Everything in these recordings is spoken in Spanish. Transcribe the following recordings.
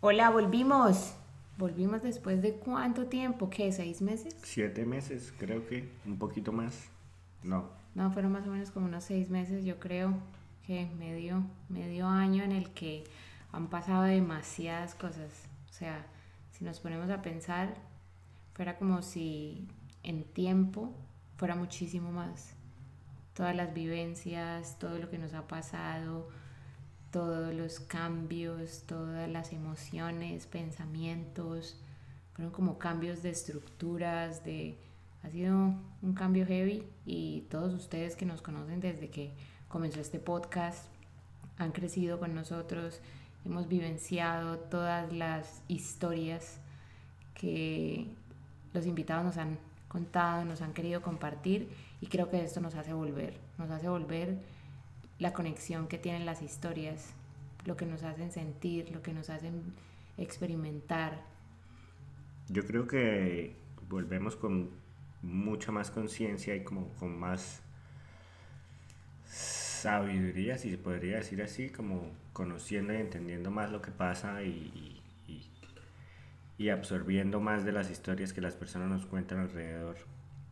Hola, volvimos. Volvimos después de cuánto tiempo, ¿qué? ¿Seis meses? Siete meses, creo que, un poquito más. No. No, fueron más o menos como unos seis meses, yo creo que medio, medio año en el que han pasado demasiadas cosas. O sea, si nos ponemos a pensar, fuera como si en tiempo fuera muchísimo más. Todas las vivencias, todo lo que nos ha pasado, todos los cambios, todas las emociones, pensamientos, fueron como cambios de estructuras, de... Ha sido un cambio heavy y todos ustedes que nos conocen desde que comenzó este podcast han crecido con nosotros, hemos vivenciado todas las historias que los invitados nos han contado, nos han querido compartir y creo que esto nos hace volver, nos hace volver la conexión que tienen las historias, lo que nos hacen sentir, lo que nos hacen experimentar. Yo creo que volvemos con mucha más conciencia y como con más sabiduría, si se podría decir así, como conociendo y entendiendo más lo que pasa y, y, absorbiendo más de las historias que las personas nos cuentan alrededor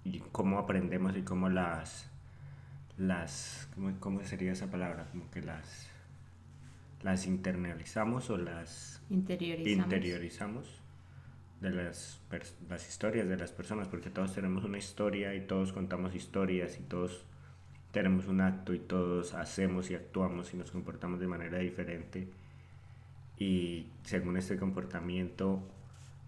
y cómo aprendemos y cómo las las, ¿cómo, sería esa palabra? Como que las, las internalizamos o las interiorizamos, de las, las historias de las personas, porque todos tenemos una historia y todos contamos historias y todos tenemos un acto y todos hacemos y actuamos y nos comportamos de manera diferente y según este comportamiento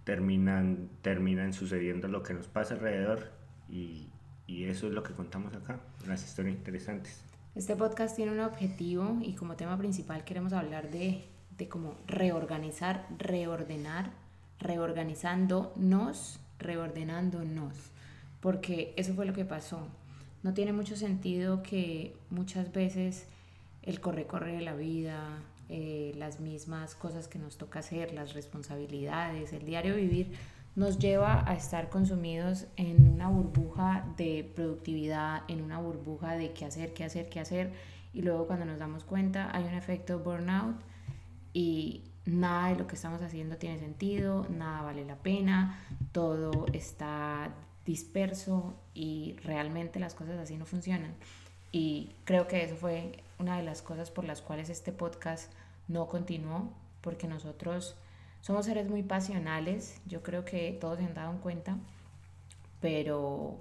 terminan, terminan sucediendo lo que nos pasa alrededor y, y eso es lo que contamos acá, las historias interesantes. Este podcast tiene un objetivo y como tema principal queremos hablar de, de cómo reorganizar, reordenar, reorganizándonos, reordenándonos, porque eso fue lo que pasó. No tiene mucho sentido que muchas veces el corre-corre de la vida, eh, las mismas cosas que nos toca hacer, las responsabilidades, el diario vivir, nos lleva a estar consumidos en una burbuja de productividad, en una burbuja de qué hacer, qué hacer, qué hacer, y luego cuando nos damos cuenta hay un efecto burnout y nada de lo que estamos haciendo tiene sentido, nada vale la pena, todo está disperso y realmente las cosas así no funcionan. Y creo que eso fue una de las cosas por las cuales este podcast no continuó, porque nosotros somos seres muy pasionales, yo creo que todos se han dado cuenta, pero,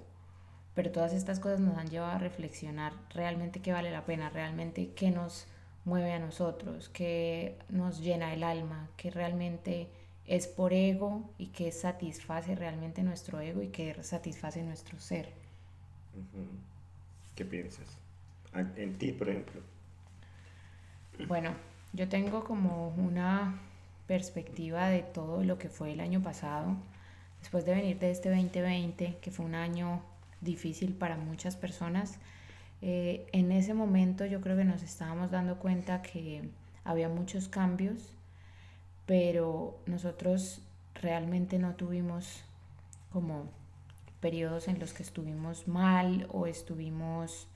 pero todas estas cosas nos han llevado a reflexionar realmente qué vale la pena, realmente qué nos mueve a nosotros, qué nos llena el alma, qué realmente es por ego y qué satisface realmente nuestro ego y qué satisface nuestro ser. ¿Qué piensas? En ti, por ejemplo. Bueno, yo tengo como una perspectiva de todo lo que fue el año pasado, después de venir de este 2020, que fue un año difícil para muchas personas, eh, en ese momento yo creo que nos estábamos dando cuenta que había muchos cambios, pero nosotros realmente no tuvimos como periodos en los que estuvimos mal o estuvimos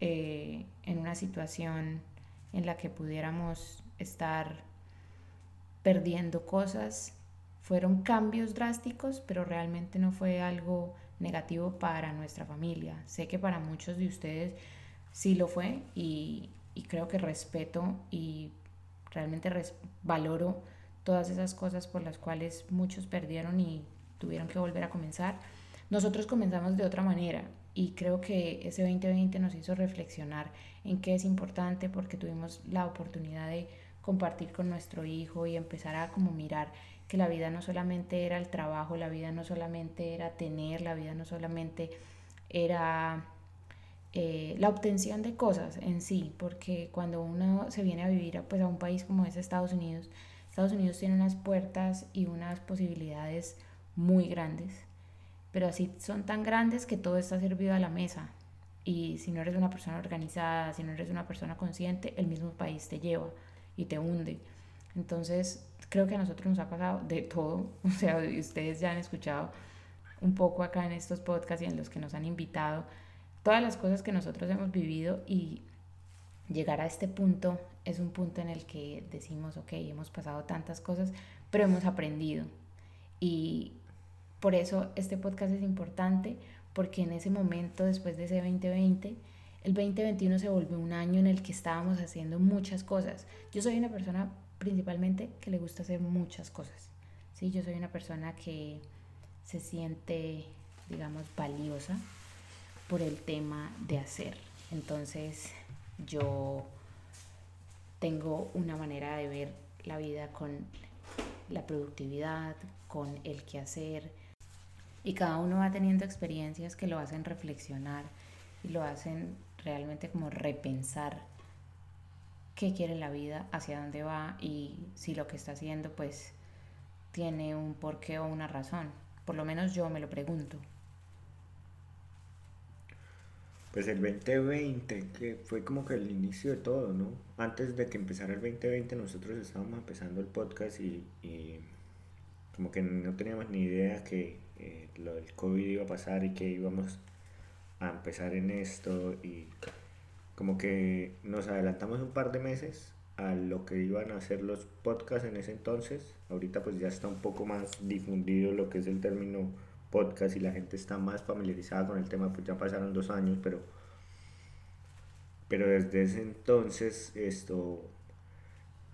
eh, en una situación en la que pudiéramos estar perdiendo cosas. Fueron cambios drásticos, pero realmente no fue algo negativo para nuestra familia. Sé que para muchos de ustedes sí lo fue y, creo que respeto y realmente valoro todas esas cosas por las cuales muchos perdieron y tuvieron que volver a comenzar. Nosotros comenzamos de otra manera y creo que ese 2020 nos hizo reflexionar en qué es importante porque tuvimos la oportunidad de compartir con nuestro hijo y empezar a como mirar que la vida no solamente era el trabajo, la vida no solamente era tener, la vida no solamente era eh, la obtención de cosas en sí, porque cuando uno se viene a vivir a, pues, a un país como es Estados Unidos, Estados Unidos tiene unas puertas y unas posibilidades muy grandes, pero así son tan grandes que todo está servido a la mesa. Y si no eres una persona organizada, si no eres una persona consciente, el mismo país te lleva y te hunde. Entonces, creo que a nosotros nos ha pasado de todo. O sea, ustedes ya han escuchado un poco acá en estos podcasts y en los que nos han invitado todas las cosas que nosotros hemos vivido y llegar a este punto es un punto en el que decimos, ok, hemos pasado tantas cosas, pero hemos aprendido. Y por eso este podcast es importante, porque en ese momento, después de ese 2020, el 2021 se volvió un año en el que estábamos haciendo muchas cosas. Yo soy una persona principalmente que le gusta hacer muchas cosas. ¿sí? Yo soy una persona que se siente, digamos, valiosa por el tema de hacer. Entonces yo tengo una manera de ver la vida con la productividad, con el quehacer. Y cada uno va teniendo experiencias que lo hacen reflexionar y lo hacen realmente como repensar qué quiere la vida, hacia dónde va y si lo que está haciendo pues tiene un porqué o una razón. Por lo menos yo me lo pregunto. Pues el 2020, que fue como que el inicio de todo, ¿no? Antes de que empezara el 2020 nosotros estábamos empezando el podcast y, como que no teníamos ni idea que eh, lo del COVID iba a pasar y que íbamos a empezar en esto y como que nos adelantamos un par de meses a lo que iban a hacer los podcasts en ese entonces. Ahorita pues ya está un poco más difundido lo que es el término podcast y la gente está más familiarizada con el tema, pues ya pasaron dos años, pero, pero desde ese entonces esto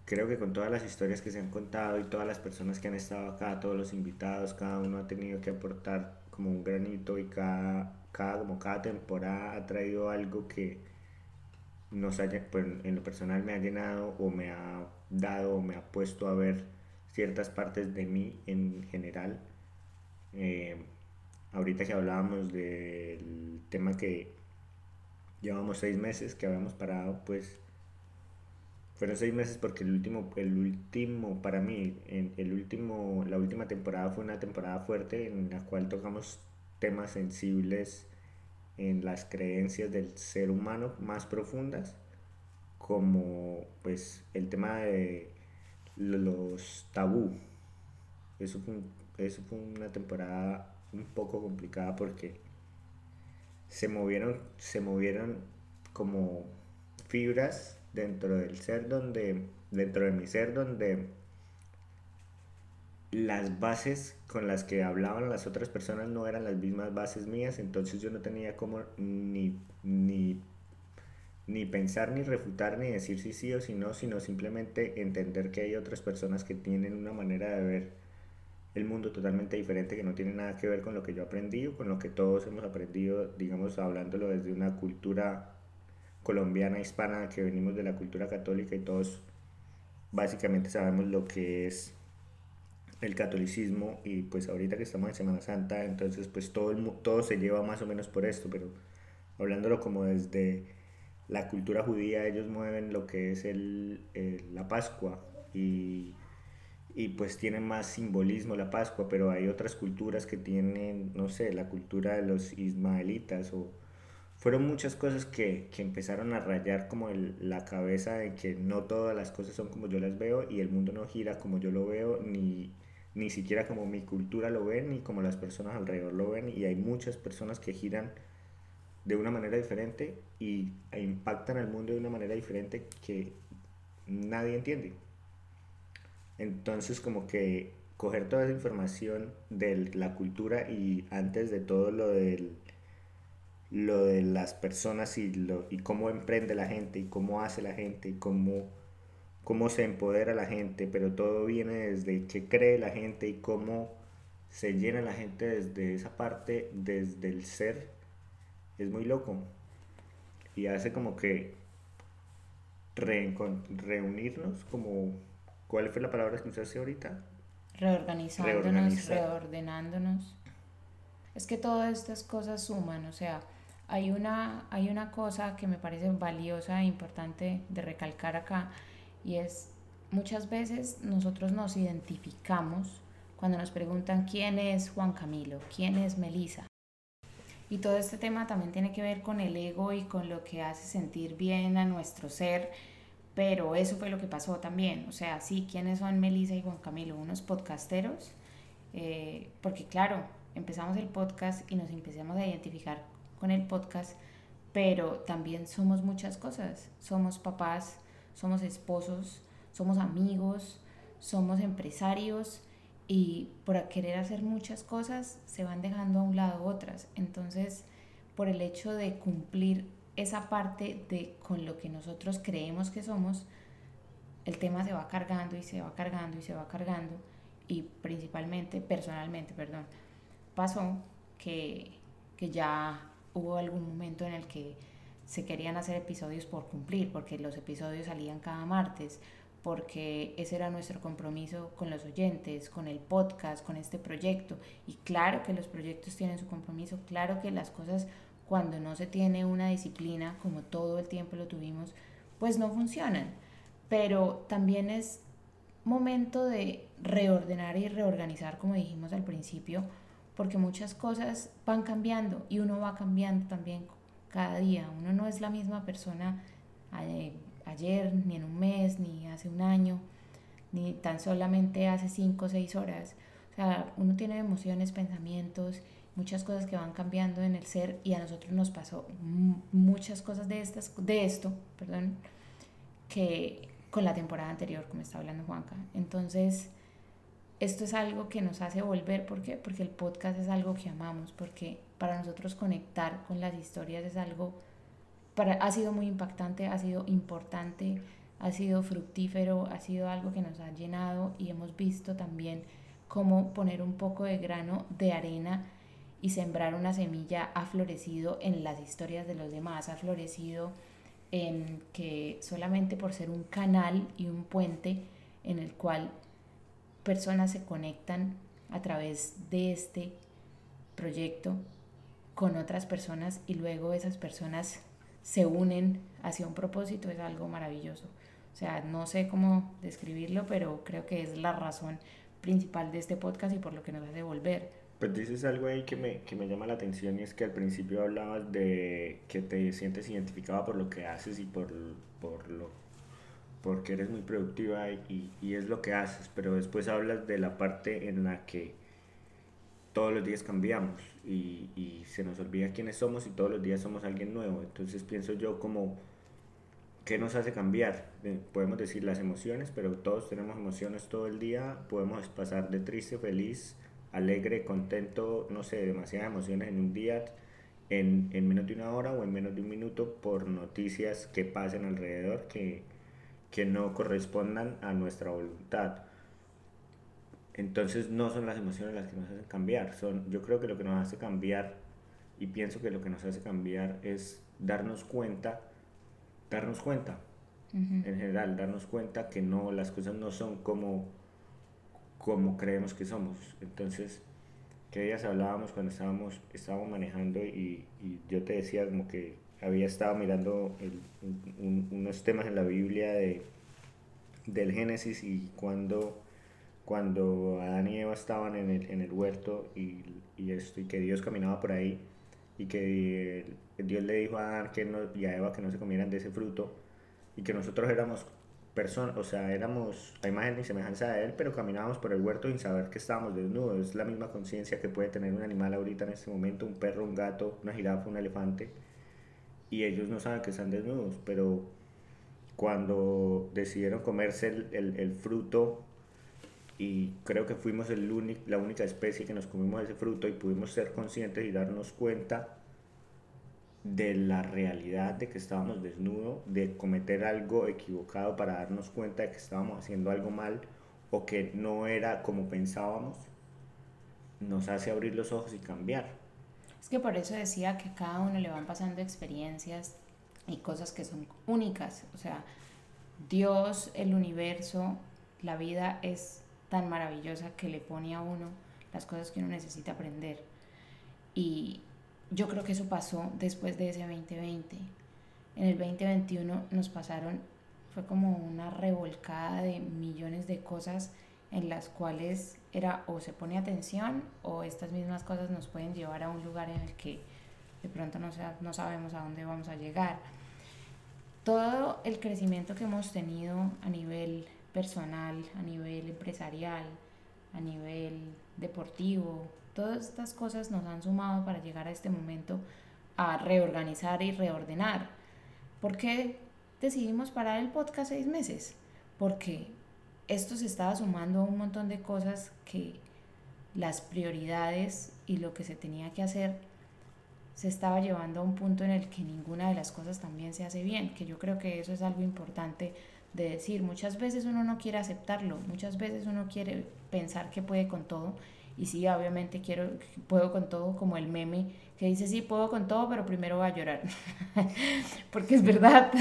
creo que con todas las historias que se han contado y todas las personas que han estado acá, todos los invitados, cada uno ha tenido que aportar como un granito y cada, cada, como cada temporada ha traído algo que nos haya, pues, en lo personal me ha llenado o me ha dado o me ha puesto a ver ciertas partes de mí en general. Eh, ahorita que hablábamos del tema que llevamos seis meses que habíamos parado, pues fueron seis meses porque el último, el último para mí, el último, la última temporada fue una temporada fuerte en la cual tocamos temas sensibles en las creencias del ser humano más profundas, como pues el tema de los tabú. Eso fue eso fue una temporada un poco complicada porque se movieron, se movieron como fibras dentro del ser donde, dentro de mi ser donde las bases con las que hablaban las otras personas no eran las mismas bases mías, entonces yo no tenía como ni, ni, ni pensar, ni refutar, ni decir si sí o si no, sino simplemente entender que hay otras personas que tienen una manera de ver el mundo totalmente diferente que no tiene nada que ver con lo que yo aprendí o con lo que todos hemos aprendido, digamos, hablándolo desde una cultura colombiana, hispana, que venimos de la cultura católica y todos básicamente sabemos lo que es el catolicismo y pues ahorita que estamos en Semana Santa, entonces pues todo, el, todo se lleva más o menos por esto, pero hablándolo como desde la cultura judía, ellos mueven lo que es el, la Pascua y y pues tiene más simbolismo la Pascua, pero hay otras culturas que tienen, no sé, la cultura de los ismaelitas o fueron muchas cosas que, que empezaron a rayar como el, la cabeza de que no todas las cosas son como yo las veo y el mundo no gira como yo lo veo, ni, ni siquiera como mi cultura lo ve, ni como las personas alrededor lo ven y hay muchas personas que giran de una manera diferente y e impactan al mundo de una manera diferente que nadie entiende. Entonces como que coger toda esa información de la cultura y antes de todo lo del lo de las personas y, lo, y cómo emprende la gente y cómo hace la gente y cómo, cómo se empodera la gente, pero todo viene desde qué cree la gente y cómo se llena la gente desde esa parte, desde el ser, es muy loco. Y hace como que reunirnos como ¿Cuál fue la palabra que usaste ahorita? Reorganizándonos, reordenándonos. Es que todas estas cosas suman, o sea, hay una, hay una cosa que me parece valiosa e importante de recalcar acá y es muchas veces nosotros nos identificamos cuando nos preguntan quién es Juan Camilo, quién es Melisa. Y todo este tema también tiene que ver con el ego y con lo que hace sentir bien a nuestro ser, pero eso fue lo que pasó también. O sea, sí, ¿quiénes son Melisa y Juan Camilo? Unos podcasteros, eh, porque claro, empezamos el podcast y nos empezamos a identificar con el podcast, pero también somos muchas cosas. Somos papás, somos esposos, somos amigos, somos empresarios y por querer hacer muchas cosas se van dejando a un lado otras. Entonces, por el hecho de cumplir esa parte de con lo que nosotros creemos que somos, el tema se va cargando y se va cargando y se va cargando y principalmente, personalmente, perdón, pasó que, que ya hubo algún momento en el que se querían hacer episodios por cumplir, porque los episodios salían cada martes, porque ese era nuestro compromiso con los oyentes, con el podcast, con este proyecto. Y claro que los proyectos tienen su compromiso, claro que las cosas cuando no se tiene una disciplina, como todo el tiempo lo tuvimos, pues no funcionan. Pero también es momento de reordenar y reorganizar, como dijimos al principio, porque muchas cosas van cambiando y uno va cambiando también cada día. Uno no es la misma persona eh, ayer, ni en un mes, ni hace un año, ni tan solamente hace cinco o seis horas. O sea, uno tiene emociones, pensamientos, muchas cosas que van cambiando en el ser y a nosotros nos pasó muchas cosas de, estas, de esto, perdón, que con la temporada anterior, como está hablando Juanca. Entonces, esto es algo que nos hace volver, ¿por qué? Porque el podcast es algo que amamos, porque para nosotros conectar con las historias es algo, para, ha sido muy impactante, ha sido importante, ha sido fructífero, ha sido algo que nos ha llenado y hemos visto también cómo poner un poco de grano de arena y sembrar una semilla ha florecido en las historias de los demás, ha florecido en que solamente por ser un canal y un puente en el cual personas se conectan a través de este proyecto con otras personas y luego esas personas se unen hacia un propósito es algo maravilloso. O sea, no sé cómo describirlo, pero creo que es la razón principal de este podcast y por lo que nos hace volver. Pues dices algo ahí que me, que me llama la atención y es que al principio hablabas de que te sientes identificada por lo que haces y por, por lo porque eres muy productiva y, y, es lo que haces, pero después hablas de la parte en la que todos los días cambiamos y, y, se nos olvida quiénes somos y todos los días somos alguien nuevo. Entonces pienso yo como, ¿qué nos hace cambiar? Eh, podemos decir las emociones, pero todos tenemos emociones todo el día, podemos pasar de triste, feliz, alegre, contento, no sé, demasiadas emociones en un día. En, en menos de una hora o en menos de un minuto por noticias que pasen alrededor que, que no correspondan a nuestra voluntad. Entonces no son las emociones las que nos hacen cambiar, son, yo creo que lo que nos hace cambiar y pienso que lo que nos hace cambiar es darnos cuenta, darnos cuenta, en general, darnos cuenta que no, las cosas no son como, como creemos que somos. Entonces, que días hablábamos cuando estábamos, estábamos manejando y, y yo te decía como que había estado mirando unos temas en la Biblia de, del Génesis y cuando, cuando Adán y Eva estaban en el, en el huerto y, y, esto, y que Dios caminaba por ahí y que Dios le dijo a Adán que no, y a Eva que no se comieran de ese fruto y que nosotros éramos personas, o sea, éramos a imagen y semejanza de Él, pero caminábamos por el huerto sin saber que estábamos desnudos. Es la misma conciencia que puede tener un animal ahorita en este momento, un perro, un gato, una jirafa, un elefante y ellos no saben que están desnudos, pero cuando decidieron comerse el, el, fruto y creo que fuimos el la única especie que nos comimos ese fruto y pudimos ser conscientes y darnos cuenta de la realidad de que estábamos desnudos, de cometer algo equivocado para darnos cuenta de que estábamos haciendo algo mal o que no era como pensábamos, nos hace abrir los ojos y cambiar. Es que por eso decía que cada uno le van pasando experiencias y cosas que son únicas. O sea, Dios, el universo, la vida es tan maravillosa que le pone a uno las cosas que uno necesita aprender. Y yo creo que eso pasó después de ese 2020. En el 2021 nos pasaron, fue como una revolcada de millones de cosas en las cuales era o se pone atención o estas mismas cosas nos pueden llevar a un lugar en el que de pronto no, no sabemos a dónde vamos a llegar. Todo el crecimiento que hemos tenido a nivel personal, a nivel empresarial, a nivel deportivo, todas estas cosas nos han sumado para llegar a este momento a reorganizar y reordenar. ¿Por qué decidimos parar el podcast seis meses? Porque esto se estaba sumando a un montón de cosas que las prioridades y lo que se tenía que hacer se estaba llevando a un punto en el que ninguna de las cosas también se hace bien, que yo creo que eso es algo importante de decir. Muchas veces uno no quiere aceptarlo, muchas veces uno quiere pensar que puede con todo y sí, obviamente quiero, puedo con todo, como el meme que dice, sí, puedo con todo, pero primero voy a llorar, porque es verdad,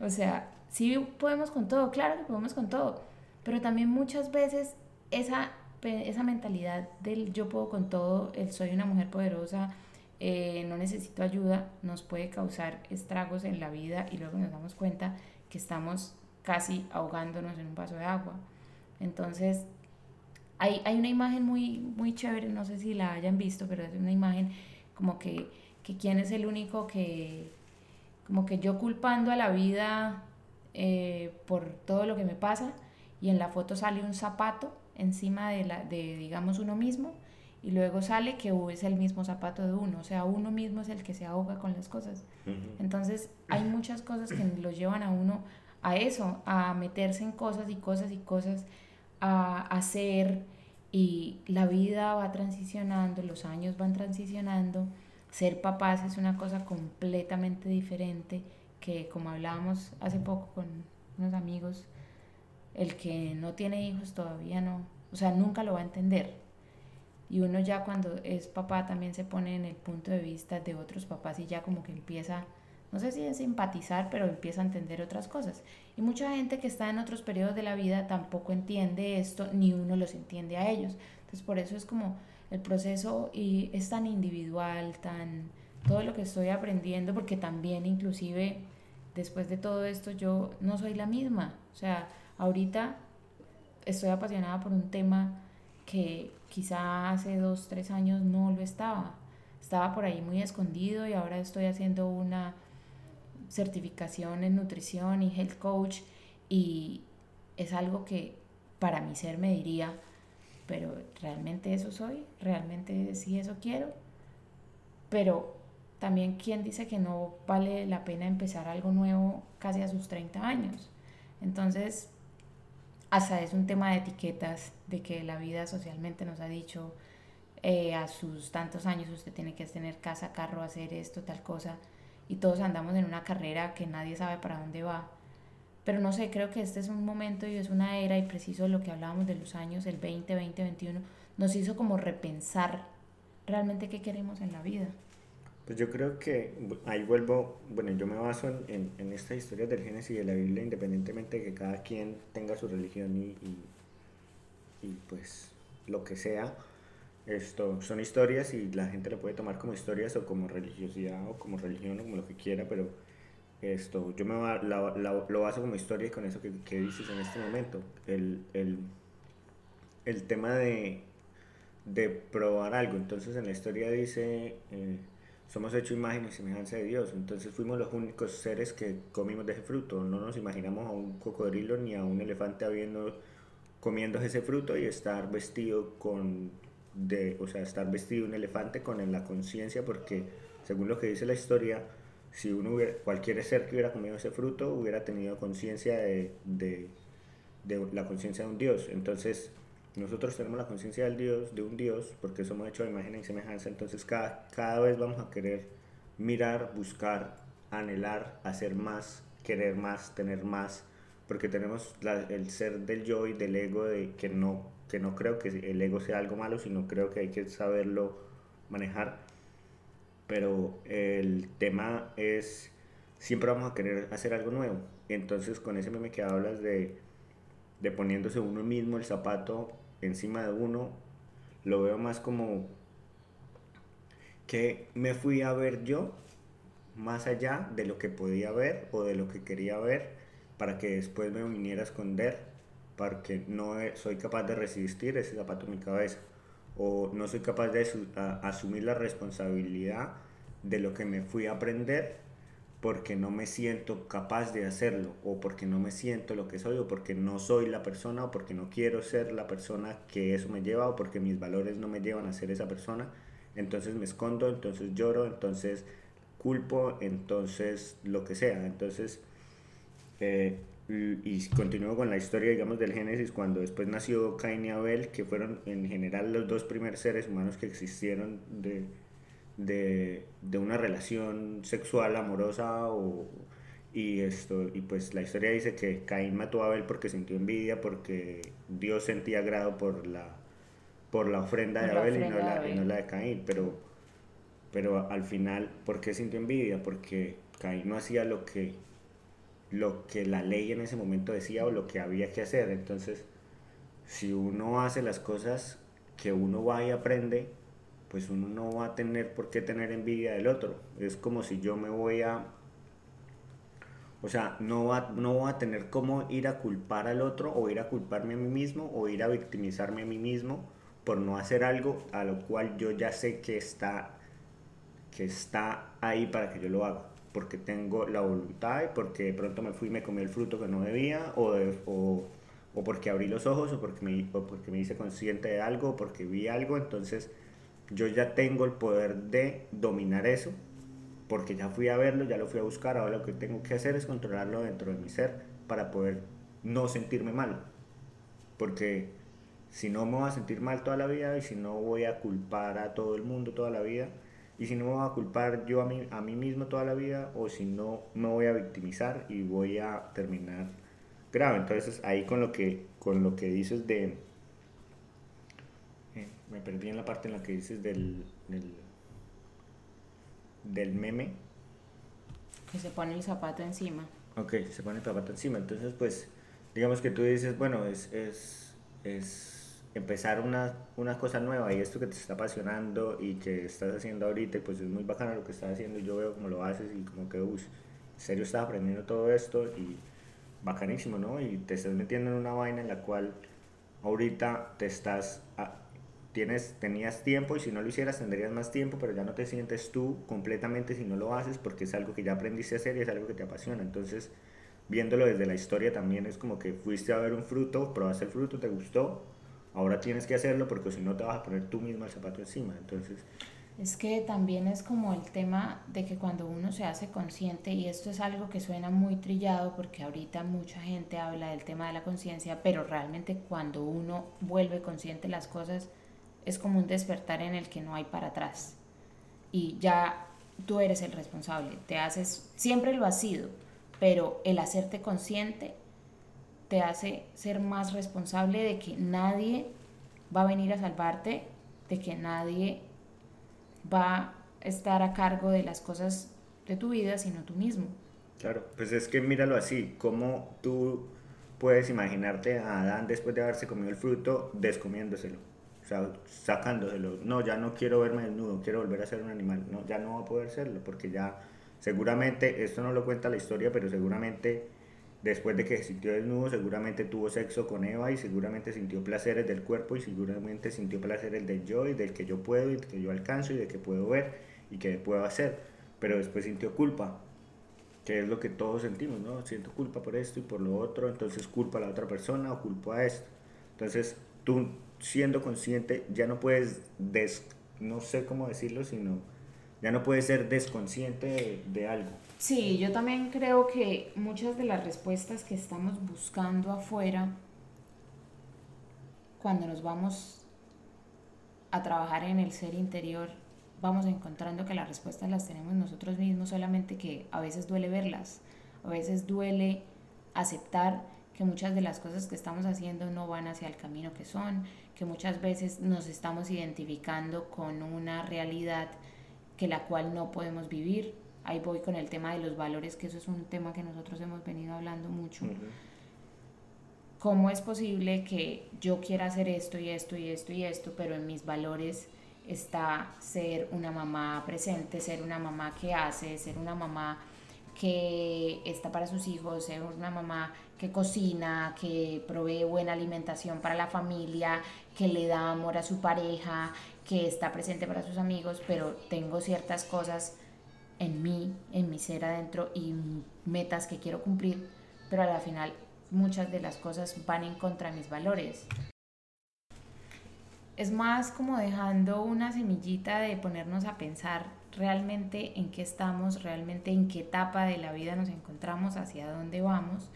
o sea, sí podemos con todo, claro que podemos con todo, pero también muchas veces esa, esa mentalidad del yo puedo con todo, el soy una mujer poderosa, eh, no necesito ayuda, nos puede causar estragos en la vida y luego nos damos cuenta que estamos casi ahogándonos en un vaso de agua. Entonces, hay, hay una imagen muy, muy chévere, no sé si la hayan visto, pero es una imagen como que, que quién es el único que, como que yo culpando a la vida eh, por todo lo que me pasa y en la foto sale un zapato encima de, la, de, digamos, uno mismo y luego sale que es el mismo zapato de uno, o sea, uno mismo es el que se ahoga con las cosas. Entonces, hay muchas cosas que lo llevan a uno a eso, a meterse en cosas y cosas y cosas, a hacer y la vida va transicionando, los años van transicionando. Ser papás es una cosa completamente diferente que como hablábamos hace poco con unos amigos, el que no tiene hijos todavía no, o sea, nunca lo va a entender. Y uno ya cuando es papá también se pone en el punto de vista de otros papás y ya como que empieza, no sé si es simpatizar, pero empieza a entender otras cosas. Y mucha gente que está en otros periodos de la vida tampoco entiende esto, ni uno los entiende a ellos. Entonces por eso es como el proceso y es tan individual, tan todo lo que estoy aprendiendo, porque también inclusive después de todo esto yo no soy la misma. O sea, ahorita estoy apasionada por un tema que quizá hace dos, tres años no lo estaba. Estaba por ahí muy escondido y ahora estoy haciendo una certificación en nutrición y health coach y es algo que para mi ser me diría, pero realmente eso soy, realmente sí eso quiero, pero también quién dice que no vale la pena empezar algo nuevo casi a sus 30 años. Entonces, hasta es un tema de etiquetas, de que la vida socialmente nos ha dicho, eh, a sus tantos años usted tiene que tener casa, carro, hacer esto, tal cosa, y todos andamos en una carrera que nadie sabe para dónde va. Pero no sé, creo que este es un momento y es una era, y preciso lo que hablábamos de los años, el 20, 20, 21, nos hizo como repensar realmente qué queremos en la vida. Pues yo creo que ahí vuelvo, bueno, yo me baso en, en, estas historias del Génesis y de la Biblia, independientemente de que cada quien tenga su religión y, y, pues lo que sea. Esto son historias y la gente lo puede tomar como historias o como religiosidad o como religión o como lo que quiera, pero esto yo me va, la, la, lo baso como historia con eso que, que dices en este momento. El, el, el tema de, de probar algo. Entonces en la historia dice... Eh, somos hecho imagen y semejanza de Dios. Entonces fuimos los únicos seres que comimos de ese fruto. No nos imaginamos a un cocodrilo ni a un elefante habiendo, comiendo ese fruto y estar vestido con, de, o sea, estar vestido un elefante con la conciencia, porque según lo que dice la historia, si uno hubiera, cualquier ser que hubiera comido ese fruto hubiera tenido conciencia de, de, de la conciencia de un Dios. Entonces nosotros tenemos la conciencia del Dios, de un Dios, porque somos hechos de imagen y semejanza, entonces cada, cada vez vamos a querer mirar, buscar, anhelar, hacer más, querer más, tener más, porque tenemos el ser del yo y del ego, de, que, no, que no creo que el ego sea algo malo, sino creo que hay que saberlo manejar. Pero el tema es, siempre vamos a querer hacer algo nuevo. Entonces con ese meme que hablas de, de poniéndose uno mismo el zapato encima de uno, lo veo más como que me fui a ver yo más allá de lo que podía ver o de lo que quería ver para que después me viniera a esconder porque no soy capaz de resistir ese zapato en mi cabeza o no soy capaz de asumir la responsabilidad de lo que me fui a aprender porque no me siento capaz de hacerlo o porque no me siento lo que soy o porque no soy la persona o porque no quiero ser la persona que eso me lleva o porque mis valores no me llevan a ser esa persona. Entonces me escondo, entonces lloro, entonces culpo, entonces lo que sea. Entonces, eh, y continúo con la historia, digamos, del Génesis, cuando después nació Cain y Abel, que fueron en general los dos primeros seres humanos que existieron de de, de una relación sexual amorosa o, y esto y pues la historia dice que Caín mató a Abel porque sintió envidia porque Dios sentía agrado por la por la ofrenda de Abel, y, no la, y no la de Caín pero pero al final ¿por qué sintió envidia? porque Caín no hacía lo que lo que la ley en ese momento decía o lo que había que hacer entonces si uno hace las cosas que uno va y aprende pues uno no va a tener por qué tener envidia del otro. Es como si yo me voy a... O sea, no va, no va a tener cómo ir a culpar al otro o ir a culparme a mí mismo o ir a victimizarme a mí mismo por no hacer algo a lo cual yo ya sé que está, que está ahí para que yo lo haga. Porque tengo la voluntad y porque de pronto me fui y me comí el fruto que no debía o, o, o porque abrí los ojos o porque, me, o porque me hice consciente de algo o porque vi algo. Entonces yo ya tengo el poder de dominar eso, porque ya fui a verlo, ya lo fui a buscar, ahora lo que tengo que hacer es controlarlo dentro de mi ser para poder no sentirme mal, porque si no me voy a sentir mal toda la vida y si no voy a culpar a todo el mundo toda la vida, y si no me voy a culpar yo a mí, a mí mismo toda la vida, o si no me voy a victimizar y voy a terminar grave. Entonces ahí con lo que, con lo que dices de me perdí en la parte en la que dices del, del, meme. Que se pone el zapato encima. Ok, se pone el zapato encima. Entonces, pues, digamos que tú dices, bueno, es, es, es empezar una, una cosa nueva y esto que te está apasionando y que estás haciendo ahorita, pues es muy bacano lo que estás haciendo y yo veo cómo lo haces y como que, uy, en serio estás aprendiendo todo esto y bacanísimo, ¿no? Y te estás metiendo en una vaina en la cual ahorita te estás tienes, tenías tiempo y si no lo hicieras tendrías más tiempo, pero ya no te sientes tú completamente si no lo haces porque es algo que ya aprendiste a hacer y es algo que te apasiona. Entonces, viéndolo desde la historia también es como que fuiste a ver un fruto, probaste el fruto, te gustó, ahora tienes que hacerlo porque si no te vas a poner tú mismo el zapato encima. Entonces... Es que también es como el tema de que cuando uno se hace consciente, y esto es algo que suena muy trillado porque ahorita mucha gente habla del tema de la conciencia, pero realmente cuando uno vuelve consciente las cosas, es como un despertar en el que no hay para atrás. Y ya tú eres el responsable, te haces, siempre lo has sido, pero el hacerte consciente te hace ser más responsable de que nadie va a venir a salvarte, de que nadie va a estar a cargo de las cosas de tu vida, sino tú mismo. Claro, pues es que míralo así, como tú puedes imaginarte a Adán después de haberse comido el fruto descomiéndoselo o sea, sacándoselo. No, ya no quiero verme desnudo, quiero volver a ser un animal. No, ya no va a poder serlo, porque ya seguramente, esto no lo cuenta la historia, pero seguramente después de que se sintió desnudo, seguramente tuvo sexo con Eva y seguramente sintió placeres del cuerpo y seguramente sintió placeres del yo y del que yo puedo y del que yo alcanzo y de que puedo ver y que puedo hacer. Pero después sintió culpa, que es lo que todos sentimos, ¿no? Siento culpa por esto y por lo otro, entonces culpa a la otra persona o culpo a esto. Entonces tú siendo consciente, ya no puedes, des, no sé cómo decirlo, sino ya no puedes ser desconsciente de, algo. Sí, yo también creo que muchas de las respuestas que estamos buscando afuera, cuando nos vamos a trabajar en el ser interior, vamos encontrando que las respuestas las tenemos nosotros mismos, solamente que a veces duele verlas, a veces duele aceptar que muchas de las cosas que estamos haciendo no van hacia el camino que son, que muchas veces nos estamos identificando con una realidad que la cual no podemos vivir. Ahí voy con el tema de los valores, que eso es un tema que nosotros hemos venido hablando mucho. ¿Cómo es posible que yo quiera hacer esto y esto y esto y esto, pero en mis valores está ser una mamá presente, ser una mamá que hace, ser una mamá que está para sus hijos, ser una mamá que cocina, que provee buena alimentación para la familia, que le da amor a su pareja, que está presente para sus amigos, pero tengo ciertas cosas en mí, en mi ser adentro y metas que quiero cumplir, pero al final muchas de las cosas van en contra de mis valores. Es más como dejando una semillita de ponernos a pensar realmente en qué estamos, realmente en qué etapa de la vida nos encontramos, hacia dónde vamos,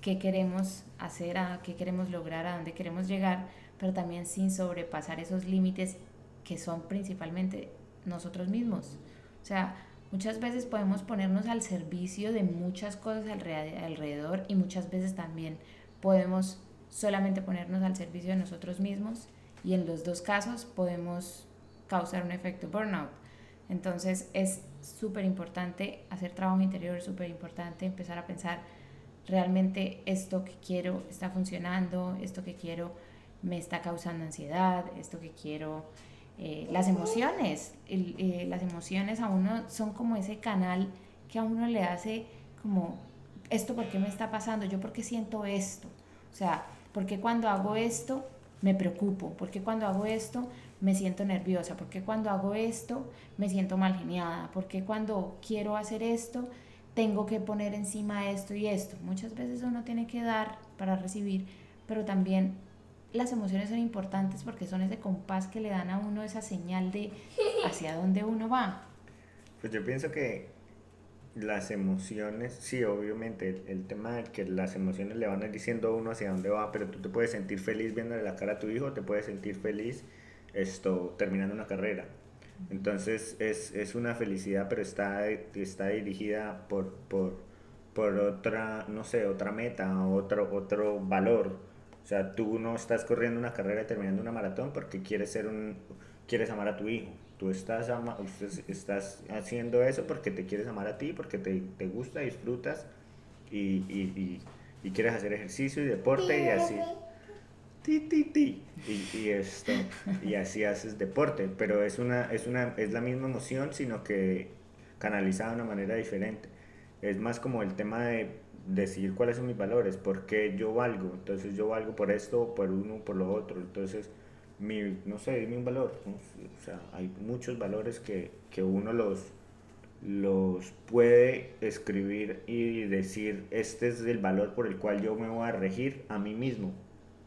qué queremos hacer, a qué queremos lograr, a dónde queremos llegar, pero también sin sobrepasar esos límites que son principalmente nosotros mismos. O sea, muchas veces podemos ponernos al servicio de muchas cosas alrededor y muchas veces también podemos solamente ponernos al servicio de nosotros mismos y en los dos casos podemos causar un efecto burnout. Entonces es súper importante hacer trabajo interior, súper importante empezar a pensar realmente esto que quiero está funcionando, esto que quiero me está causando ansiedad, esto que quiero, eh, las emociones, eh, las emociones a uno son como ese canal que a uno le hace como, esto por qué me está pasando, yo por qué siento esto, o sea, por qué cuando hago esto me preocupo, por qué cuando hago esto me siento nerviosa, porque cuando hago esto me siento mal geniada, porque cuando quiero hacer esto tengo que poner encima esto y esto. Muchas veces uno tiene que dar para recibir, pero también las emociones son importantes porque son ese compás que le dan a uno esa señal de hacia dónde uno va. Pues yo pienso que las emociones, sí, obviamente, el, tema de que las emociones le van a ir diciendo a uno hacia dónde va, pero tú te puedes sentir feliz viéndole la cara a tu hijo, te puedes sentir feliz esto, terminando una carrera. Entonces es, es una felicidad, pero está, está dirigida por, por, por otra, no sé, otra meta, otro, otro valor. O sea, tú no estás corriendo una carrera y terminando una maratón porque quieres ser un, quieres amar a tu hijo. Tú estás, ama, estás haciendo eso porque te quieres amar a ti, porque te, te gusta, disfrutas y, y, y, y quieres hacer ejercicio y deporte y así ti, ti, ti, y, esto, y así haces deporte, pero es, una, es, una, es la misma emoción, sino que canalizada de una manera diferente. Es más como el tema de decidir cuáles son mis valores, por qué yo valgo, entonces yo valgo por esto, por uno, por lo otro, entonces, mi, no sé, dime un valor, o sea, hay muchos valores que, que uno los, los puede escribir y decir, este es el valor por el cual yo me voy a regir a mí mismo,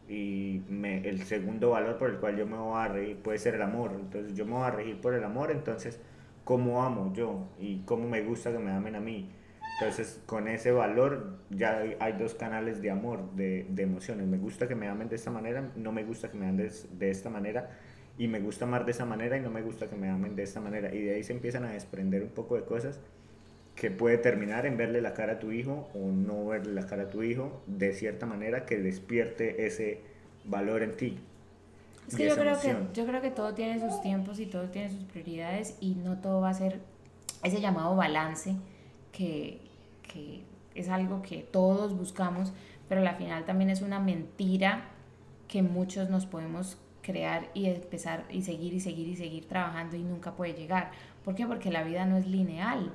y me, el segundo valor por el cual yo me voy a regir puede ser el amor. Entonces yo me voy a regir por el amor, entonces cómo amo yo y cómo me gusta que me amen a mí. Entonces con ese valor ya hay dos canales de amor, de, de emociones. Me gusta que me amen de esta manera, no me gusta que me amen de, de esta manera y me gusta amar de esa manera y no me gusta que me amen de esta manera. Y de ahí se empiezan a desprender un poco de cosas que puede terminar en verle la cara a tu hijo o no verle la cara a tu hijo de cierta manera que despierte ese valor en ti. Es que yo creo que yo creo que todo tiene sus tiempos y todo tiene sus prioridades y no todo va a ser ese llamado balance que, que es algo que todos buscamos, pero al final también es una mentira que muchos nos podemos crear y empezar y seguir y seguir y seguir trabajando y nunca puede llegar. ¿Por qué? Porque la vida no es lineal.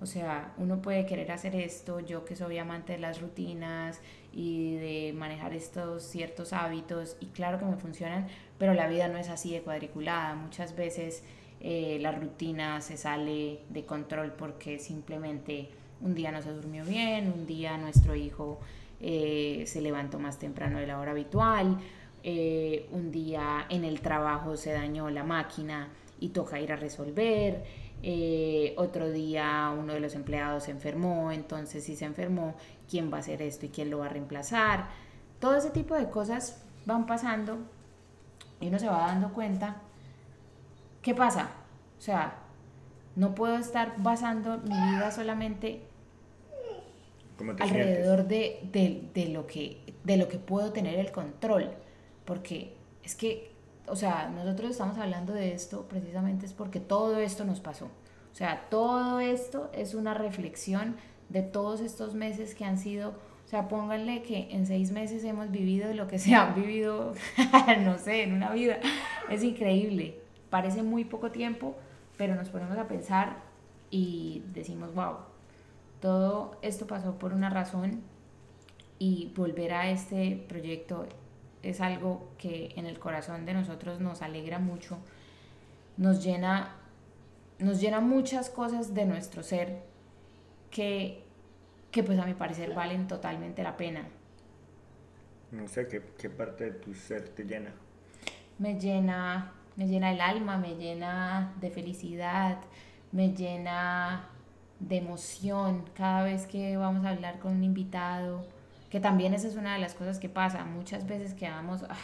O sea, uno puede querer hacer esto, yo que soy amante de las rutinas y de manejar estos ciertos hábitos, y claro que me funcionan, pero la vida no es así de cuadriculada. Muchas veces eh, la rutina se sale de control porque simplemente un día no se durmió bien, un día nuestro hijo eh, se levantó más temprano de la hora habitual, eh, un día en el trabajo se dañó la máquina y toca ir a resolver. Eh, otro día uno de los empleados se enfermó, entonces si se enfermó, ¿quién va a hacer esto y quién lo va a reemplazar? Todo ese tipo de cosas van pasando y uno se va dando cuenta. ¿Qué pasa? O sea, no puedo estar basando mi vida solamente alrededor de, de, de, lo que, de lo que puedo tener el control, porque es que o sea, nosotros estamos hablando de esto precisamente es porque todo esto nos pasó. O sea, todo esto es una reflexión de todos estos meses que han sido, o sea, pónganle que en seis meses hemos vivido lo que se ha vivido, no sé, en una vida. Es increíble. parece muy poco tiempo, pero nos ponemos a pensar y decimos, wow, todo esto pasó por una razón y volver a este proyecto es algo que en el corazón de nosotros nos alegra mucho, nos llena, nos llena muchas cosas de nuestro ser que, que pues a mi parecer valen totalmente la pena. No sé, ¿qué, ¿qué parte de tu ser te llena? Me llena, me llena el alma, me llena de felicidad, me llena de emoción cada vez que vamos a hablar con un invitado, que también esa es una de las cosas que pasa. Muchas veces quedamos ah,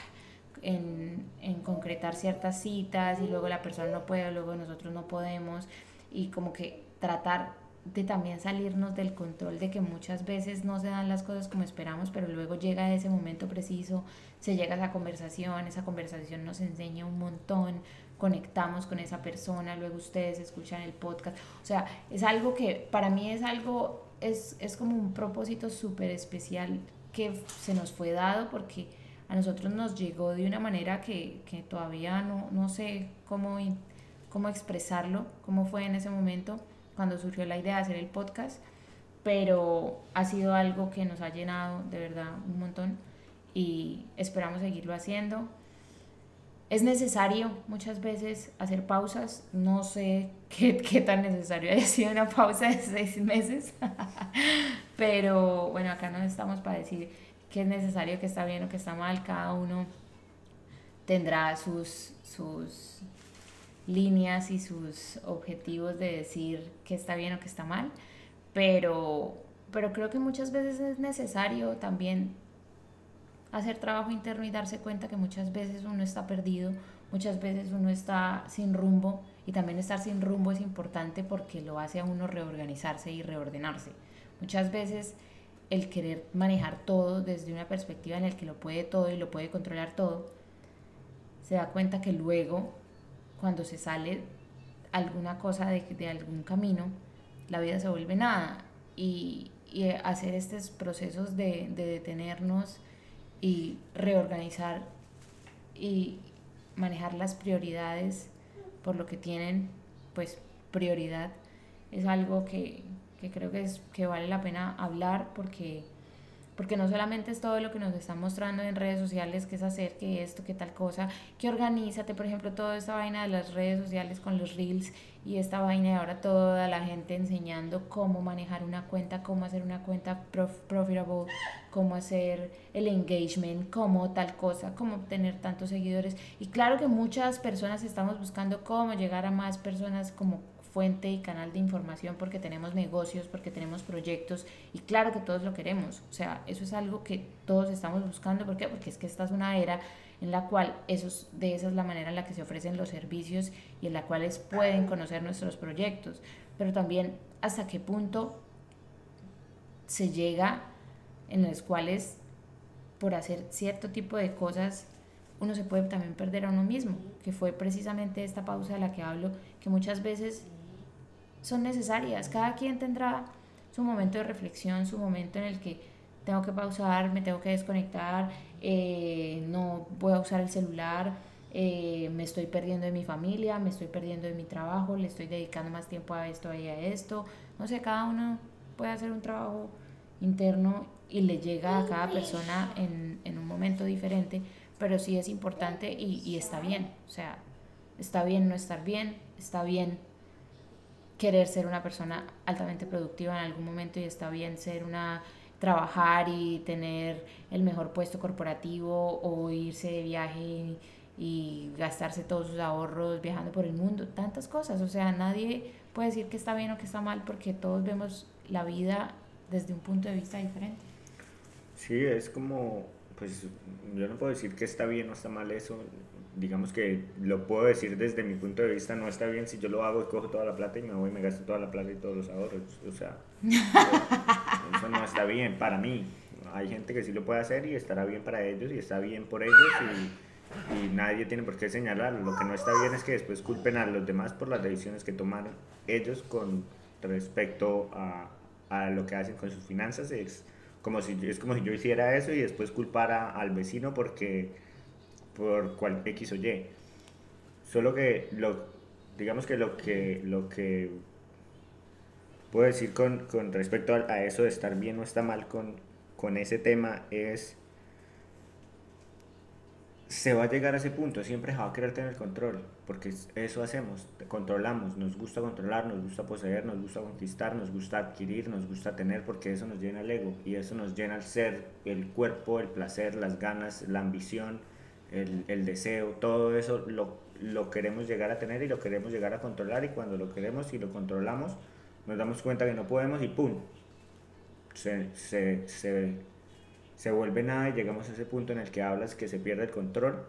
en, en, concretar ciertas citas y luego la persona no puede, luego nosotros no podemos y como que tratar de también salirnos del control de que muchas veces no se dan las cosas como esperamos, pero luego llega ese momento preciso, se llega a esa conversación, esa conversación nos enseña un montón, conectamos con esa persona, luego ustedes escuchan el podcast, o sea, es algo que para mí es algo es, es como un propósito súper especial que se nos fue dado porque a nosotros nos llegó de una manera que, que todavía no, no sé cómo, cómo expresarlo, cómo fue en ese momento cuando surgió la idea de hacer el podcast, pero ha sido algo que nos ha llenado de verdad un montón y esperamos seguirlo haciendo. Es necesario muchas veces hacer pausas. No sé qué, qué tan necesario haya sido una pausa de seis meses, pero bueno, acá no estamos para decir que es necesario, que está bien o que está mal. Cada uno tendrá sus, sus líneas y sus objetivos de decir que está bien o que está mal, pero, pero creo que muchas veces es necesario también hacer trabajo interno y darse cuenta que muchas veces uno está perdido, muchas veces uno está sin rumbo y también estar sin rumbo es importante porque lo hace a uno reorganizarse y reordenarse. Muchas veces el querer manejar todo desde una perspectiva en el que lo puede todo y lo puede controlar todo, se da cuenta que luego, cuando se sale alguna cosa de, de algún camino, la vida se vuelve nada. Y, y hacer estos procesos de, de detenernos, y reorganizar y manejar las prioridades por lo que tienen pues prioridad. Es algo que, que creo que, es, que vale la pena hablar porque porque no solamente es todo lo que nos están mostrando en redes sociales, que es hacer, que esto, que tal cosa, que organízate, por ejemplo, toda esta vaina de las redes sociales con los reels y esta vaina de ahora toda la gente enseñando cómo manejar una cuenta, cómo hacer una cuenta profitable, cómo hacer el engagement, cómo tal cosa, cómo obtener tantos seguidores. Y claro que muchas personas estamos buscando cómo llegar a más personas como fuente y canal de información porque tenemos negocios, porque tenemos proyectos y claro que todos lo queremos. O sea, eso es algo que todos estamos buscando. ¿Por qué? Porque es que esta es una era en la cual esos, de esa es la manera en la que se ofrecen los servicios y en la cual pueden conocer nuestros proyectos. Pero también hasta qué punto se llega en los cuales por hacer cierto tipo de cosas uno se puede también perder a uno mismo, que fue precisamente esta pausa de la que hablo, que muchas veces son necesarias. Cada quien tendrá su momento de reflexión, su momento en el que tengo que pausar, me tengo que desconectar, eh, no voy a usar el celular, eh, me estoy perdiendo de mi familia, me estoy perdiendo de mi trabajo, le estoy dedicando más tiempo a esto y a esto. No sé, cada uno puede hacer un trabajo interno y le llega a cada persona en, en un momento diferente, pero sí es importante y, y está bien. O sea, está bien no estar bien, está bien querer ser una persona altamente productiva en algún momento y está bien ser una trabajar y tener el mejor puesto corporativo o irse de viaje y, gastarse todos sus ahorros viajando por el mundo, tantas cosas, o sea, nadie puede decir que está bien o que está mal porque todos vemos la vida desde un punto de vista diferente. Sí, es como, pues yo no puedo decir que está bien o está mal eso, digamos que lo puedo decir desde mi punto de vista, no está bien si yo lo hago y cojo toda la plata y me voy y me gasto toda la plata y todos los ahorros. O sea, eso no está bien para mí. Hay gente que sí lo puede hacer y estará bien para ellos y está bien por ellos y, y nadie tiene por qué señalarlo. Lo que no está bien es que después culpen a los demás por las decisiones que tomaron ellos con respecto a, a lo que hacen con sus finanzas. Es como si, es como si yo hiciera eso y después culpara al vecino porque por cual X o Y. Solo que lo, digamos que lo que, lo que puedo decir con, con respecto a, eso de estar bien o está mal con, con ese tema es se va a llegar a ese punto, siempre va a querer tener control, porque eso hacemos, controlamos, nos gusta controlar, nos gusta poseer, nos gusta conquistar, nos gusta adquirir, nos gusta tener, porque eso nos llena el ego y eso nos llena el ser, el cuerpo, el placer, las ganas, la ambición, el, el deseo, todo eso lo, lo, queremos llegar a tener y lo queremos llegar a controlar y cuando lo queremos y lo controlamos nos damos cuenta que no podemos y ¡pum! Se, se, se se vuelve nada y llegamos a ese punto en el que hablas que se pierde el control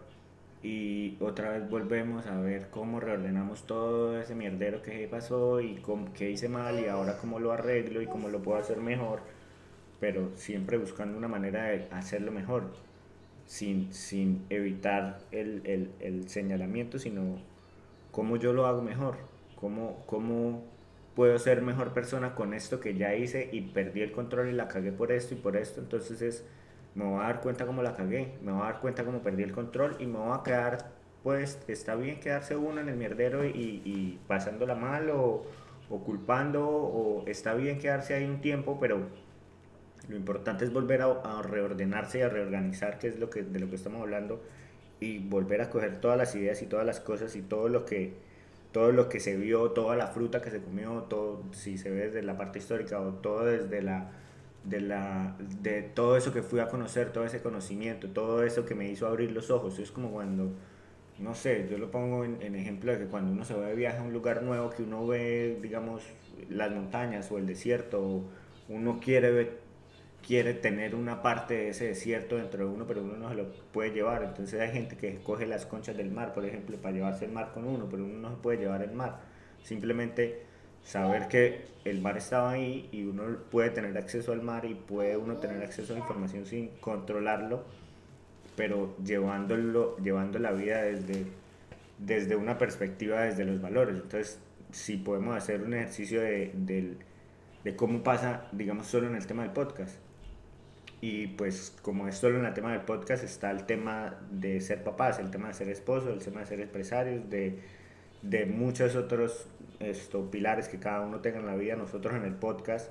y otra vez volvemos a ver cómo reordenamos todo ese mierdero que pasó y cómo, qué hice mal y ahora cómo lo arreglo y cómo lo puedo hacer mejor, pero siempre buscando una manera de hacerlo mejor, sin, sin evitar el, el, el señalamiento, sino cómo yo lo hago mejor, cómo, cómo puedo ser mejor persona con esto que ya hice y perdí el control y la cagué por esto y por esto, entonces es me voy a dar cuenta cómo la cagué, me voy a dar cuenta cómo perdí el control y me voy a quedar, pues está bien quedarse uno en el mierdero y, y pasándola mal o, o, culpando, o está bien quedarse ahí un tiempo, pero lo importante es volver a, a, reordenarse y a reorganizar, que es lo que, de lo que estamos hablando, y volver a coger todas las ideas y todas las cosas y todo lo que todo lo que se vio, toda la fruta que se comió, todo, si se ve desde la parte histórica o todo desde la de, la, de todo eso que fui a conocer, todo ese conocimiento, todo eso que me hizo abrir los ojos. Es como cuando, no sé, yo lo pongo en, en ejemplo de que cuando uno se va de viaje a un lugar nuevo, que uno ve, digamos, las montañas o el desierto, uno quiere ver quiere tener una parte de ese desierto dentro de uno, pero uno no se lo puede llevar. Entonces hay gente que coge las conchas del mar, por ejemplo, para llevarse el mar con uno, pero uno no se puede llevar el mar. Simplemente saber que el mar estaba ahí y uno puede tener acceso al mar y puede uno tener acceso a información sin controlarlo, pero llevándolo, llevando la vida desde, desde una perspectiva, desde los valores. Entonces, si podemos hacer un ejercicio de, de, de cómo pasa, digamos, solo en el tema del podcast. Y pues como es solo en el tema del podcast está el tema de ser papás, el tema de ser esposos, el tema de ser empresarios, de, de muchos otros esto, pilares que cada uno tenga en la vida, nosotros en el podcast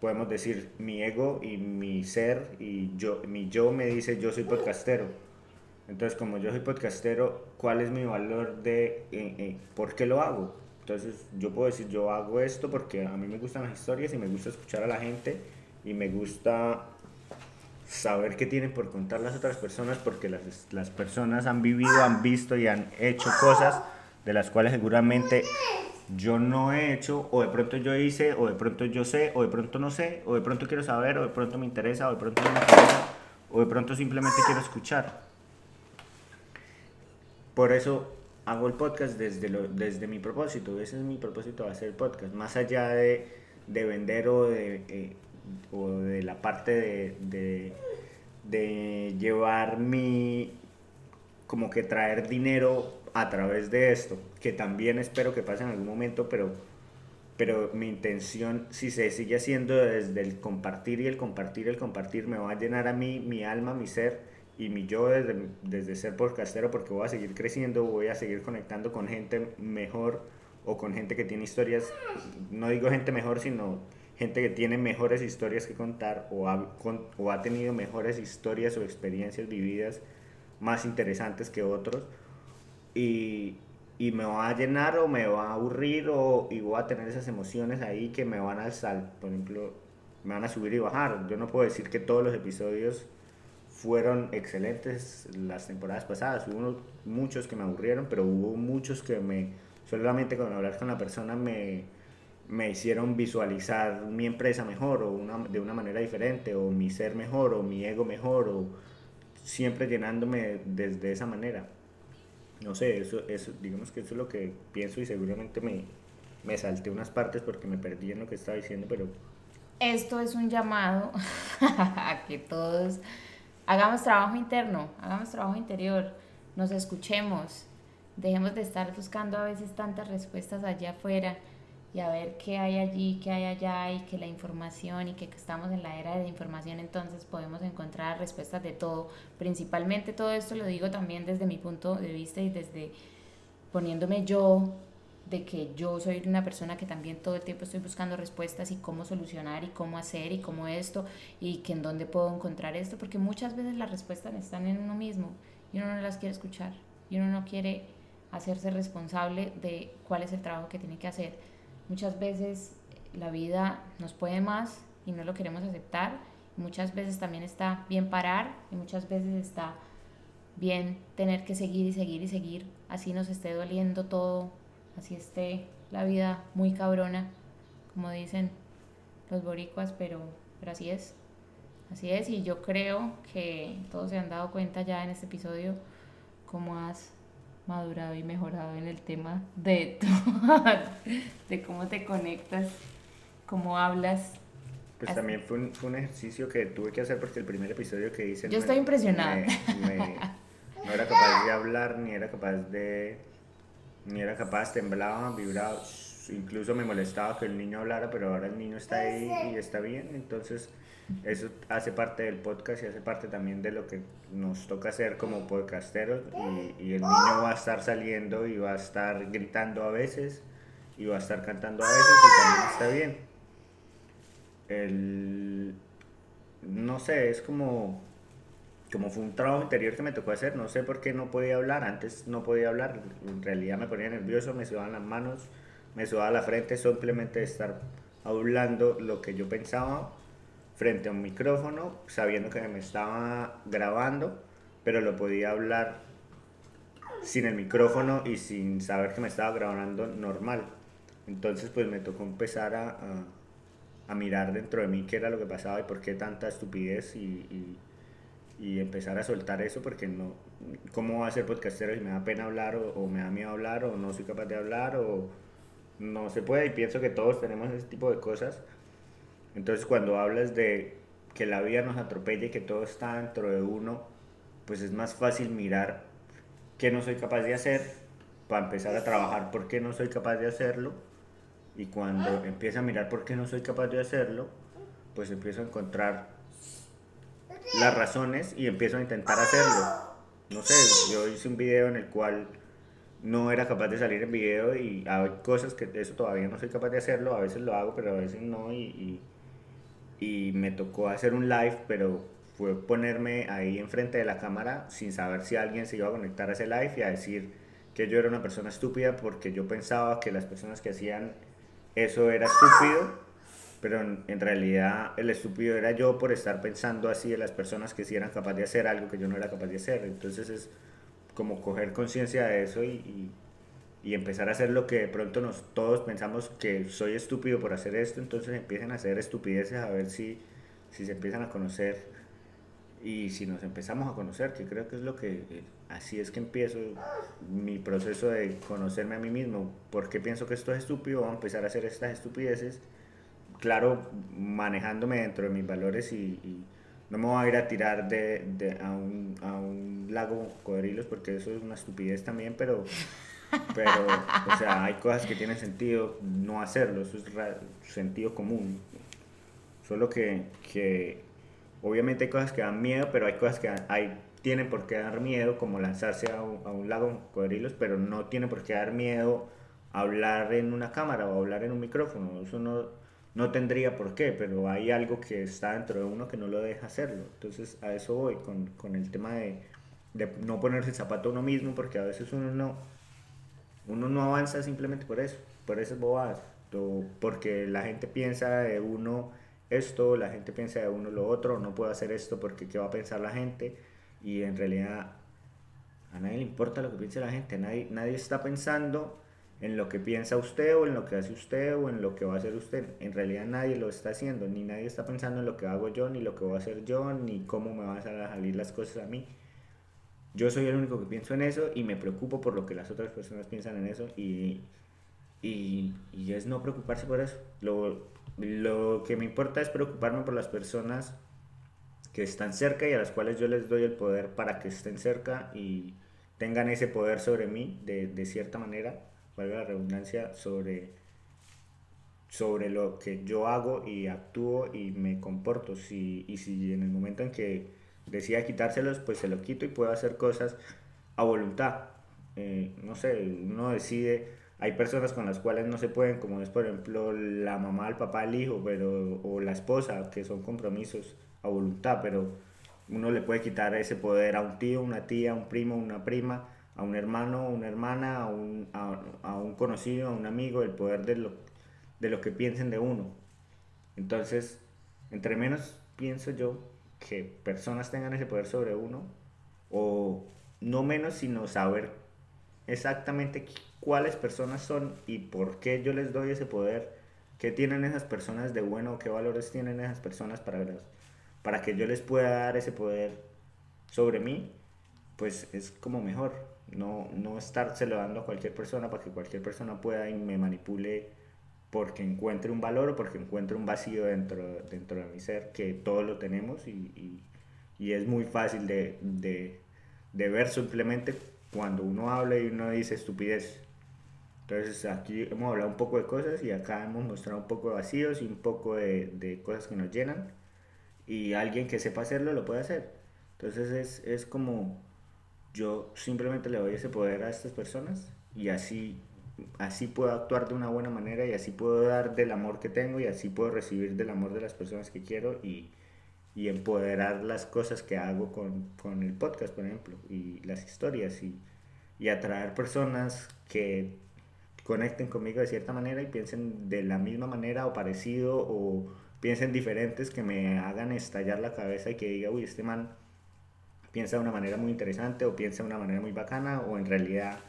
podemos decir mi ego y mi ser y yo, mi yo me dice yo soy podcastero. Entonces, como yo soy podcastero, ¿cuál es mi valor de eh, eh, por qué lo hago? Entonces, yo puedo decir yo hago esto porque a mí me gustan las historias y me gusta escuchar a la gente y me gusta saber qué tienen por contar las otras personas porque las, las personas han vivido, han visto y han hecho cosas de las cuales seguramente yo no he hecho, o de pronto yo hice, o de pronto yo sé, o de pronto no sé, o de pronto quiero saber, o de pronto me interesa, o de pronto no me interesa, o de pronto simplemente quiero escuchar. Por eso hago el podcast desde, lo, desde mi propósito, ese es mi propósito de hacer podcast, más allá de, de vender o de, eh, o de la parte de, de, llevar mi, como que traer dinero a través de esto, que también espero que pase en algún momento, pero, pero mi intención, si se sigue haciendo desde el compartir y el compartir, el compartir, me va a llenar a mí, mi alma, mi ser y mi yo desde, desde ser podcastero, porque voy a seguir creciendo, voy a seguir conectando con gente mejor o con gente que tiene historias, no digo gente mejor, sino gente que tiene mejores historias que contar o ha, o ha tenido mejores historias o experiencias vividas más interesantes que otros y, y me va a llenar o me va a aburrir o, y voy a tener esas emociones ahí que me van a alzar, por ejemplo, me van a subir y bajar. Yo no puedo decir que todos los episodios fueron excelentes las temporadas pasadas. Hubo muchos que me aburrieron, pero hubo muchos que me, solamente con hablar con la persona me, me hicieron visualizar mi empresa mejor o de una manera diferente, o mi ser mejor, o mi ego mejor, o siempre llenándome desde esa manera. No sé, eso, eso, digamos que eso es lo que pienso y seguramente me, me salté unas partes porque me perdí en lo que estaba diciendo, pero... Esto es un llamado a que todos hagamos trabajo interno, hagamos trabajo interior, nos escuchemos, dejemos de estar buscando a veces tantas respuestas allá afuera y a ver qué hay allí, qué hay allá y que la información y que estamos en la era de la información entonces podemos encontrar respuestas de todo. Principalmente todo esto lo digo también desde mi punto de vista y desde poniéndome yo de que yo soy una persona que también todo el tiempo estoy buscando respuestas y cómo solucionar y cómo hacer y cómo esto y que en dónde puedo encontrar esto, porque muchas veces las respuestas están en uno mismo y uno no las quiere escuchar y uno no quiere hacerse responsable de cuál es el trabajo que tiene que hacer. Muchas veces la vida nos puede más y no lo queremos aceptar. Muchas veces también está bien parar y muchas veces está bien tener que seguir y seguir y seguir, así nos esté doliendo todo así esté la vida muy cabrona, como dicen los boricuas, pero, pero así es. Así es, y yo creo que todos se han dado cuenta ya en este episodio cómo has madurado y mejorado en el tema de, de cómo te conectas, cómo hablas. Pues también fue un, fue un, ejercicio que tuve que hacer porque el primer episodio que hice... Yo estoy impresionada. no era capaz de hablar ni era capaz de ni era capaz, temblaba, vibraba, incluso me molestaba que el niño hablara, pero ahora el niño está ahí y está bien, entonces eso hace parte del podcast y hace parte también de lo que nos toca hacer como podcasteros. Y, y el niño va a estar saliendo y va a estar gritando a veces y va a estar cantando a veces y también está bien. El, no sé, es como como fue un trabajo interior que me tocó hacer, no sé por qué no podía hablar, antes no podía hablar, en realidad me ponía nervioso, me sudaban las manos, me sudaba la frente, simplemente de estar hablando lo que yo pensaba frente a un micrófono, sabiendo que me estaba grabando, pero lo podía hablar sin el micrófono y sin saber que me estaba grabando normal. Entonces pues me tocó empezar a, a, mirar dentro de mí qué era lo que pasaba y por qué tanta estupidez y y empezar a soltar eso porque no, ¿cómo va a ser podcastero si me da pena hablar o, me da miedo hablar o no soy capaz de hablar o no se puede y pienso que todos tenemos ese tipo de cosas. Entonces cuando hablas de que la vida nos atropelle y que todo está dentro de uno, pues es más fácil mirar qué no soy capaz de hacer para empezar a trabajar por qué no soy capaz de hacerlo y cuando empiezo a mirar por qué no soy capaz de hacerlo, pues empiezo a encontrar las razones y empiezo a intentar hacerlo. No sé, yo hice un video en el cual no era capaz de salir en video y hay cosas que eso todavía no soy capaz de hacerlo, a veces lo hago, pero a veces no y, me tocó hacer un live, pero fue ponerme ahí enfrente de la cámara sin saber si alguien se iba a conectar a ese live y a decir que yo era una persona estúpida porque yo pensaba que las personas que hacían eso era estúpido pero en, realidad el estúpido era yo por estar pensando así de las personas que sí eran capaces de hacer algo que yo no era capaz de hacer. Entonces es como coger conciencia de eso y, y, empezar a hacer lo que de pronto nos, todos pensamos que soy estúpido por hacer esto, entonces empiecen a hacer estupideces a ver si, si se empiezan a conocer. Y si nos empezamos a conocer, que creo que es lo que, eh, así es que empiezo mi proceso de conocerme a mí mismo, porque pienso que esto es estúpido, voy a empezar a hacer estas estupideces claro, manejándome dentro de mis valores y, no me voy a ir a tirar de, de a, un, a, un, lago cocodrilos porque eso es una estupidez también, pero, pero, o sea, hay cosas que tienen sentido no hacerlo, eso es sentido común. Solo que, que, obviamente hay cosas que dan miedo, pero hay cosas que hay, tienen por qué dar miedo, como lanzarse a un, a un lago con cocodrilos, pero no tiene por qué dar miedo hablar en una cámara o hablar en un micrófono. Eso no, no tendría por qué, pero hay algo que está dentro de uno que no lo deja hacerlo. Entonces a eso voy con, con el tema de, de, no ponerse el zapato a uno mismo, porque a veces uno no, uno no avanza simplemente por eso, por esas bobadas, porque la gente piensa de uno esto, la gente piensa de uno lo otro, no puedo hacer esto porque qué va a pensar la gente, y en realidad a nadie le importa lo que piense la gente, nadie, nadie está pensando en lo que piensa usted o en lo que hace usted o en lo que va a hacer usted. En realidad nadie lo está haciendo, ni nadie está pensando en lo que hago yo, ni lo que voy a hacer yo, ni cómo me van a salir las cosas a mí. Yo soy el único que pienso en eso y me preocupo por lo que las otras personas piensan en eso y, y, y es no preocuparse por eso. Lo, lo que me importa es preocuparme por las personas que están cerca y a las cuales yo les doy el poder para que estén cerca y tengan ese poder sobre mí de, de cierta manera valga la redundancia, sobre, sobre lo que yo hago y actúo y me comporto. Si, y si en el momento en que decida quitárselos, pues se lo quito y puedo hacer cosas a voluntad. eh, no sé, uno decide, hay personas con las cuales no se pueden, como es por ejemplo la mamá, el papá, el hijo, pero, o la esposa, que son compromisos a voluntad, pero uno le puede quitar ese poder a un tío, una tía, un primo, una prima, a un hermano, una hermana, a un, a, un conocido, a un amigo, el poder de lo, de lo que piensen de uno. Entonces, entre menos pienso yo que personas tengan ese poder sobre uno, o no menos, sino saber exactamente cuáles personas son y por qué yo les doy ese poder, qué tienen esas personas de bueno, qué valores tienen esas personas para, para que yo les pueda dar ese poder sobre mí, pues es como mejor. No, no estárselo dando a cualquier persona para que cualquier persona pueda y me manipule porque encuentre un valor o porque encuentre un vacío dentro, dentro de mi ser, que todos lo tenemos y, y, es muy fácil de, de, de, ver simplemente cuando uno habla y uno dice estupidez. Entonces aquí hemos hablado un poco de cosas y acá hemos mostrado un poco de vacíos y un poco de, de cosas que nos llenan y alguien que sepa hacerlo lo puede hacer. Entonces es, es como yo simplemente le doy ese poder a estas personas y así, así puedo actuar de una buena manera y así puedo dar del amor que tengo y así puedo recibir del amor de las personas que quiero y, y empoderar las cosas que hago con, con, el podcast, por ejemplo, y las historias y, y atraer personas que conecten conmigo de cierta manera y piensen de la misma manera o parecido o piensen diferentes que me hagan estallar la cabeza y que diga, uy, este man piensa de una manera muy interesante o piensa de una manera muy bacana o en realidad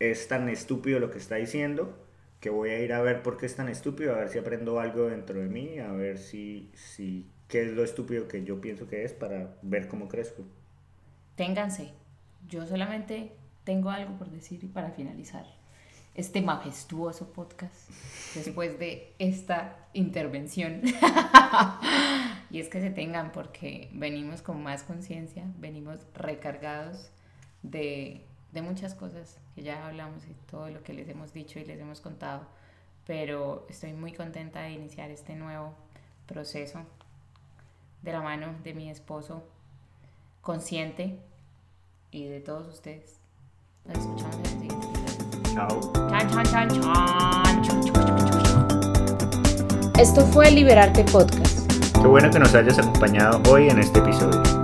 es tan estúpido lo que está diciendo que voy a ir a ver por qué es tan estúpido, a ver si aprendo algo dentro de mí, a ver si, si qué es lo estúpido que yo pienso que es para ver cómo crezco. Ténganse, yo solamente tengo algo por decir y para finalizar este majestuoso podcast después de esta intervención. y es que se tengan porque venimos con más conciencia, venimos recargados de, de, muchas cosas que ya hablamos y todo lo que les hemos dicho y les hemos contado, pero estoy muy contenta de iniciar este nuevo proceso de la mano de mi esposo consciente y de todos ustedes. Nos escuchamos en el siguiente Chao. Esto fue Liberarte Podcast. Qué bueno que nos hayas acompañado hoy en este episodio.